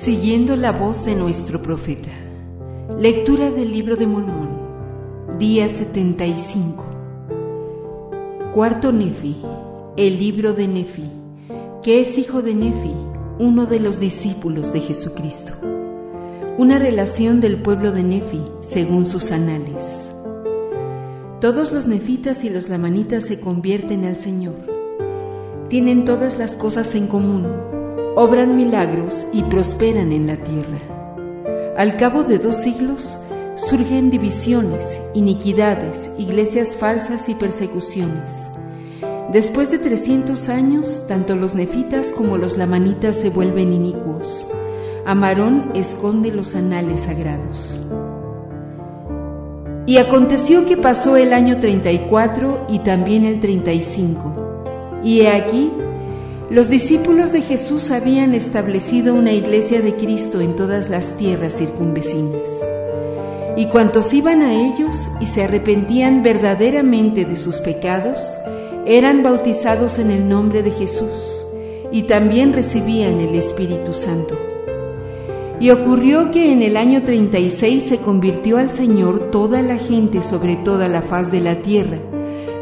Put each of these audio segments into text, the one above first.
Siguiendo la voz de nuestro profeta. Lectura del libro de Mormón. Día 75. Cuarto Nefi. El libro de Nefi, que es hijo de Nefi, uno de los discípulos de Jesucristo. Una relación del pueblo de Nefi, según sus anales. Todos los nefitas y los lamanitas se convierten al Señor. Tienen todas las cosas en común obran milagros y prosperan en la tierra. Al cabo de dos siglos surgen divisiones, iniquidades, iglesias falsas y persecuciones. Después de 300 años, tanto los nefitas como los lamanitas se vuelven inicuos. Amarón esconde los anales sagrados. Y aconteció que pasó el año 34 y también el 35. Y he aquí los discípulos de Jesús habían establecido una iglesia de Cristo en todas las tierras circunvecinas. Y cuantos iban a ellos y se arrepentían verdaderamente de sus pecados, eran bautizados en el nombre de Jesús y también recibían el Espíritu Santo. Y ocurrió que en el año 36 se convirtió al Señor toda la gente sobre toda la faz de la tierra,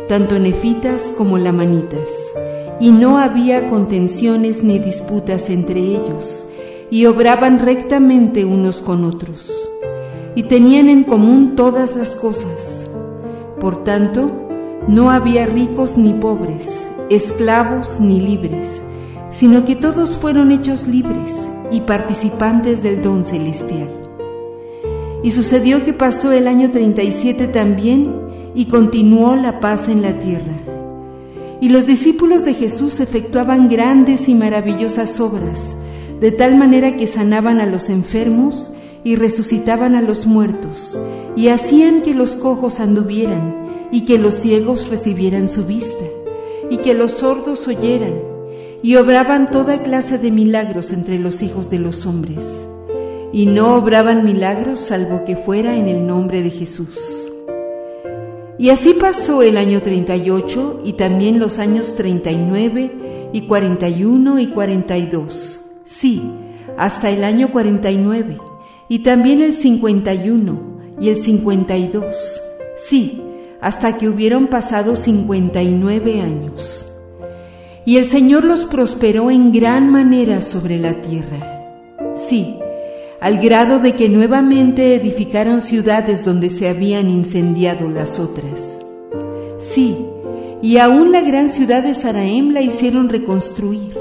tanto nefitas como lamanitas y no había contenciones ni disputas entre ellos, y obraban rectamente unos con otros, y tenían en común todas las cosas. Por tanto, no había ricos ni pobres, esclavos ni libres, sino que todos fueron hechos libres y participantes del don celestial. Y sucedió que pasó el año 37 también y continuó la paz en la tierra y los discípulos de Jesús efectuaban grandes y maravillosas obras, de tal manera que sanaban a los enfermos y resucitaban a los muertos, y hacían que los cojos anduvieran, y que los ciegos recibieran su vista, y que los sordos oyeran, y obraban toda clase de milagros entre los hijos de los hombres. Y no obraban milagros salvo que fuera en el nombre de Jesús. Y así pasó el año 38 y también los años 39 y 41 y 42. Sí, hasta el año 49 y también el 51 y el 52. Sí, hasta que hubieron pasado 59 años. Y el Señor los prosperó en gran manera sobre la tierra. Sí, al grado de que nuevamente edificaron ciudades donde se habían incendiado las otras. Sí, y aún la gran ciudad de Saraem la hicieron reconstruir.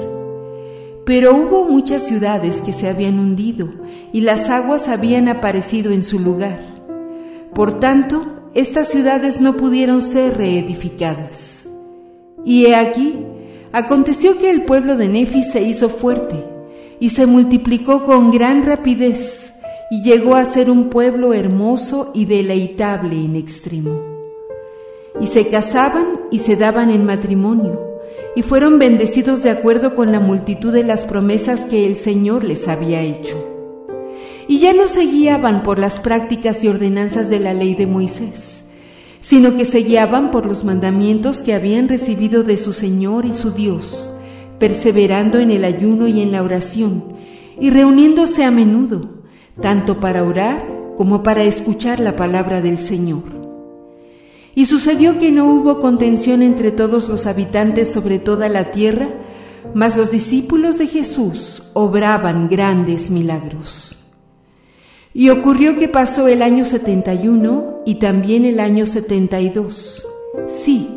Pero hubo muchas ciudades que se habían hundido y las aguas habían aparecido en su lugar. Por tanto, estas ciudades no pudieron ser reedificadas. Y he aquí, aconteció que el pueblo de Nefi se hizo fuerte y se multiplicó con gran rapidez y llegó a ser un pueblo hermoso y deleitable en extremo. Y se casaban y se daban en matrimonio, y fueron bendecidos de acuerdo con la multitud de las promesas que el Señor les había hecho. Y ya no se guiaban por las prácticas y ordenanzas de la ley de Moisés, sino que se guiaban por los mandamientos que habían recibido de su Señor y su Dios, perseverando en el ayuno y en la oración, y reuniéndose a menudo, tanto para orar como para escuchar la palabra del Señor. Y sucedió que no hubo contención entre todos los habitantes sobre toda la tierra, mas los discípulos de Jesús obraban grandes milagros. Y ocurrió que pasó el año 71 y también el año 72. Sí,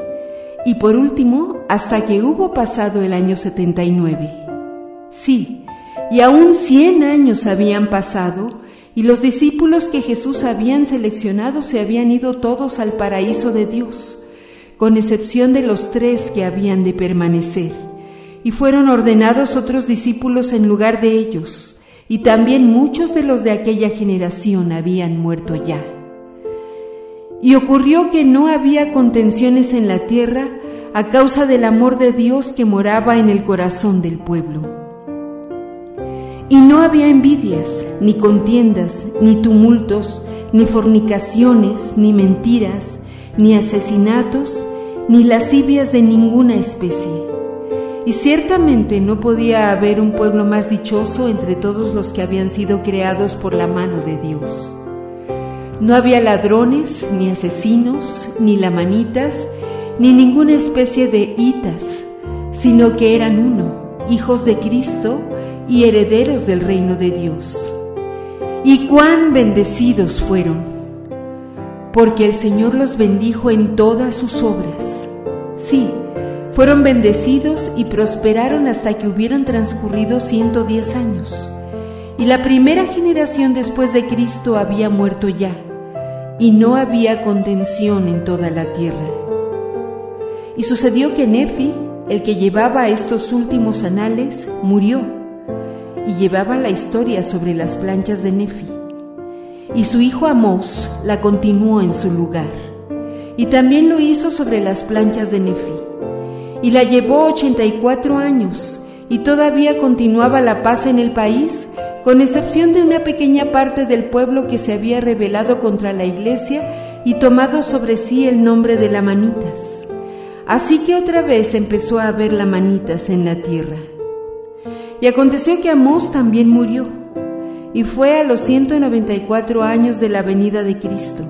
y por último hasta que hubo pasado el año 79. Sí, y aún cien años habían pasado y los discípulos que Jesús habían seleccionado se habían ido todos al paraíso de Dios, con excepción de los tres que habían de permanecer, y fueron ordenados otros discípulos en lugar de ellos, y también muchos de los de aquella generación habían muerto ya. Y ocurrió que no había contenciones en la tierra a causa del amor de Dios que moraba en el corazón del pueblo. Y no había envidias, ni contiendas, ni tumultos, ni fornicaciones, ni mentiras, ni asesinatos, ni lascivias de ninguna especie. y ciertamente no podía haber un pueblo más dichoso entre todos los que habían sido creados por la mano de Dios. No había ladrones, ni asesinos, ni lamanitas, ni ninguna especie de hitas, sino que eran uno, hijos de Cristo y herederos del reino de Dios. Y cuán bendecidos fueron, porque el Señor los bendijo en todas sus obras. Sí, fueron bendecidos y prosperaron hasta que hubieron transcurrido 110 años. Y la primera generación después de Cristo había muerto ya, y no había contención en toda la tierra. Y sucedió que Nefi, el que llevaba estos últimos anales, murió, y llevaba la historia sobre las planchas de Nefi. Y su hijo Amós la continuó en su lugar, y también lo hizo sobre las planchas de Nefi y la llevó 84 años y todavía continuaba la paz en el país, con excepción de una pequeña parte del pueblo que se había rebelado contra la iglesia y tomado sobre sí el nombre de la Manitas. Así que otra vez empezó a haber la Manitas en la tierra. Y aconteció que Amós también murió, y fue a los 194 años de la venida de Cristo.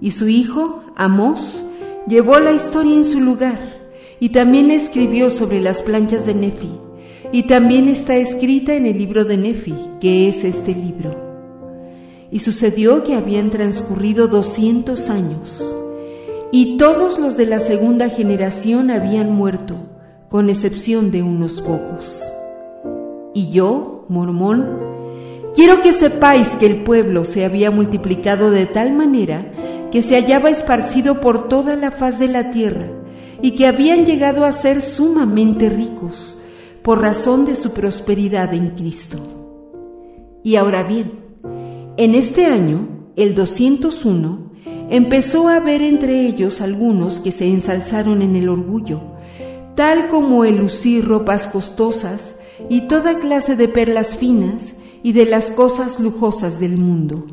Y su hijo, Amós, llevó la historia en su lugar y también escribió sobre las planchas de Nefi, y también está escrita en el libro de Nefi, que es este libro. Y sucedió que habían transcurrido doscientos años, y todos los de la segunda generación habían muerto, con excepción de unos pocos. Y yo, Mormón, quiero que sepáis que el pueblo se había multiplicado de tal manera que se hallaba esparcido por toda la faz de la tierra, y que habían llegado a ser sumamente ricos por razón de su prosperidad en Cristo. Y ahora bien, en este año, el 201, empezó a haber entre ellos algunos que se ensalzaron en el orgullo, tal como el lucir ropas costosas y toda clase de perlas finas y de las cosas lujosas del mundo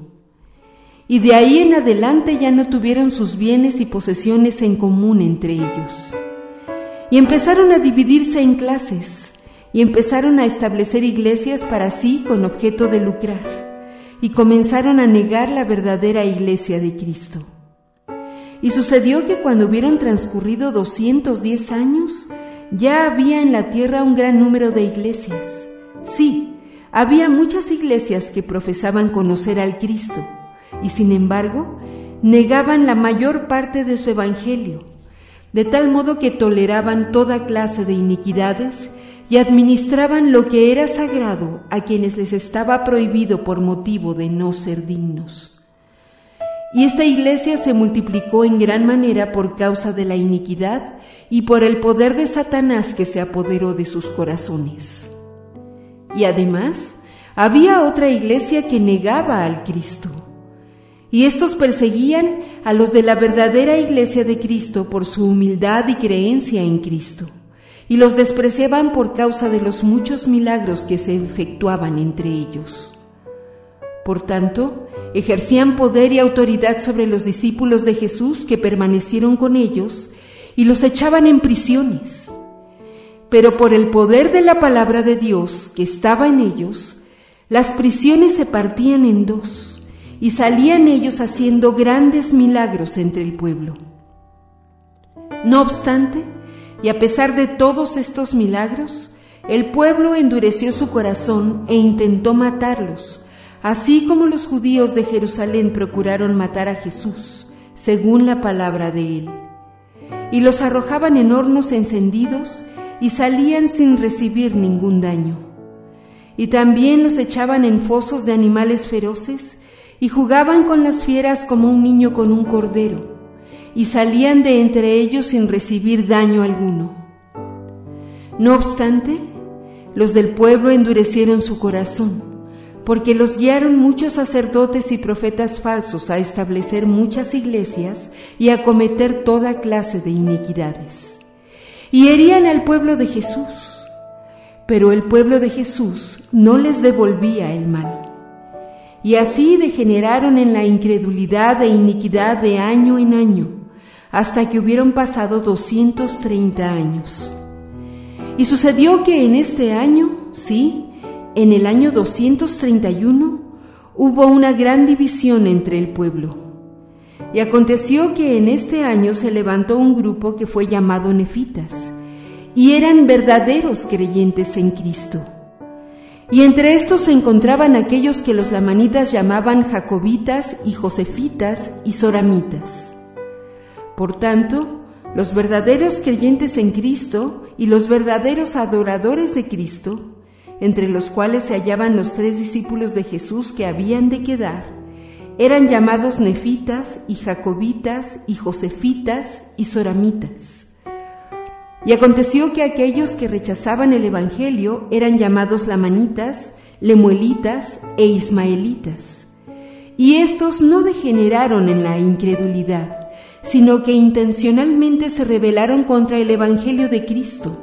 y de ahí en adelante ya no tuvieron sus bienes y posesiones en común entre ellos. Y empezaron a dividirse en clases, y empezaron a establecer iglesias para sí con objeto de lucrar, y comenzaron a negar la verdadera iglesia de Cristo. Y sucedió que cuando hubieron transcurrido 210 años, ya había en la tierra un gran número de iglesias. Sí, había muchas iglesias que profesaban conocer al Cristo y sin embargo negaban la mayor parte de su evangelio, de tal modo que toleraban toda clase de iniquidades y administraban lo que era sagrado a quienes les estaba prohibido por motivo de no ser dignos. Y esta iglesia se multiplicó en gran manera por causa de la iniquidad y por el poder de Satanás que se apoderó de sus corazones. Y además, había otra iglesia que negaba al Cristo y estos perseguían a los de la verdadera iglesia de Cristo por su humildad y creencia en Cristo, y los despreciaban por causa de los muchos milagros que se efectuaban entre ellos. Por tanto, ejercían poder y autoridad sobre los discípulos de Jesús que permanecieron con ellos y los echaban en prisiones. Pero por el poder de la palabra de Dios que estaba en ellos, las prisiones se partían en dos y salían ellos haciendo grandes milagros entre el pueblo. No obstante, y a pesar de todos estos milagros, el pueblo endureció su corazón e intentó matarlos, así como los judíos de Jerusalén procuraron matar a Jesús, según la palabra de él. Y los arrojaban en hornos encendidos y salían sin recibir ningún daño. Y también los echaban en fosos de animales feroces y jugaban con las fieras como un niño con un cordero, y salían de entre ellos sin recibir daño alguno. No obstante, los del pueblo endurecieron su corazón, porque los guiaron muchos sacerdotes y profetas falsos a establecer muchas iglesias y a cometer toda clase de iniquidades. Y herían al pueblo de Jesús, pero el pueblo de Jesús no les devolvía el mal y así degeneraron en la incredulidad e iniquidad de año en año, hasta que hubieron pasado 230 años. Y sucedió que en este año, sí, en el año 231, hubo una gran división entre el pueblo. Y aconteció que en este año se levantó un grupo que fue llamado Nefitas, y eran verdaderos creyentes en Cristo. Y entre estos se encontraban aquellos que los lamanitas llamaban jacobitas y josefitas y soramitas. Por tanto, los verdaderos creyentes en Cristo y los verdaderos adoradores de Cristo, entre los cuales se hallaban los tres discípulos de Jesús que habían de quedar, eran llamados nefitas y jacobitas y josefitas y soramitas. Y aconteció que aquellos que rechazaban el Evangelio eran llamados lamanitas, lemuelitas e ismaelitas. Y estos no degeneraron en la incredulidad, sino que intencionalmente se rebelaron contra el Evangelio de Cristo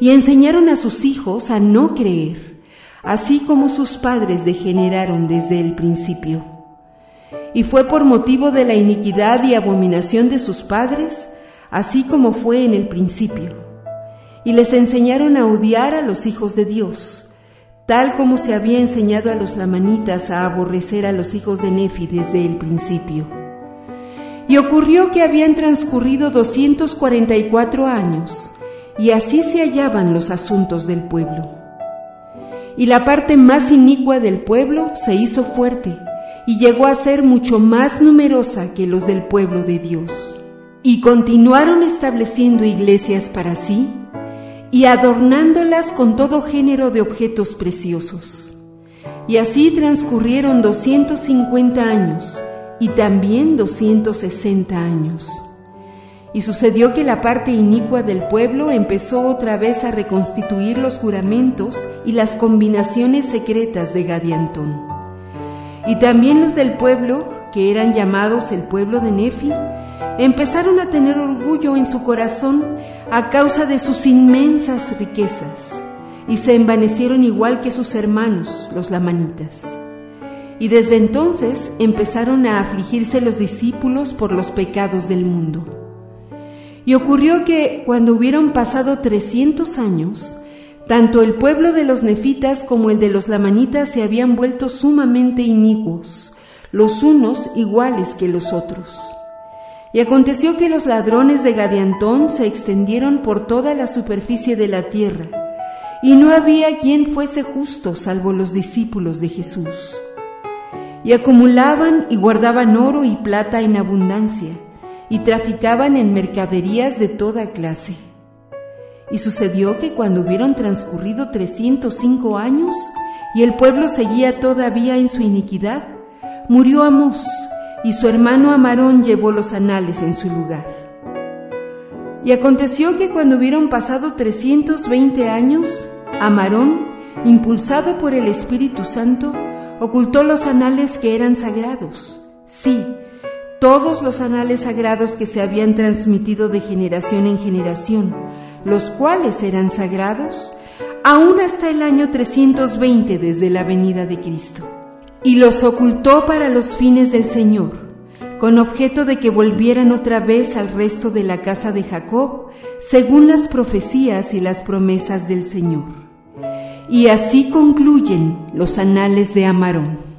y enseñaron a sus hijos a no creer, así como sus padres degeneraron desde el principio. Y fue por motivo de la iniquidad y abominación de sus padres así como fue en el principio, y les enseñaron a odiar a los hijos de Dios, tal como se había enseñado a los lamanitas a aborrecer a los hijos de Nefi desde el principio. Y ocurrió que habían transcurrido 244 años, y así se hallaban los asuntos del pueblo. Y la parte más inicua del pueblo se hizo fuerte, y llegó a ser mucho más numerosa que los del pueblo de Dios y continuaron estableciendo iglesias para sí y adornándolas con todo género de objetos preciosos. Y así transcurrieron 250 años y también 260 años. Y sucedió que la parte inicua del pueblo empezó otra vez a reconstituir los juramentos y las combinaciones secretas de Gadiantón. Y también los del pueblo, que eran llamados el pueblo de Nefi, empezaron a tener orgullo en su corazón a causa de sus inmensas riquezas y se envanecieron igual que sus hermanos, los lamanitas. Y desde entonces empezaron a afligirse los discípulos por los pecados del mundo. Y ocurrió que cuando hubieron pasado trescientos años, tanto el pueblo de los nefitas como el de los lamanitas se habían vuelto sumamente inicuos, los unos iguales que los otros. Y aconteció que los ladrones de Gadiantón se extendieron por toda la superficie de la tierra, y no había quien fuese justo salvo los discípulos de Jesús. Y acumulaban y guardaban oro y plata en abundancia, y traficaban en mercaderías de toda clase. Y sucedió que cuando hubieron transcurrido trescientos cinco años, y el pueblo seguía todavía en su iniquidad, murió Amós, y su hermano Amarón llevó los anales en su lugar. Y aconteció que cuando hubieron pasado 320 años, Amarón, impulsado por el Espíritu Santo, ocultó los anales que eran sagrados. Sí, todos los anales sagrados que se habían transmitido de generación en generación, los cuales eran sagrados, aún hasta el año 320 desde la venida de Cristo y los ocultó para los fines del Señor, con objeto de que volvieran otra vez al resto de la casa de Jacob, según las profecías y las promesas del Señor. Y así concluyen los anales de Amarón.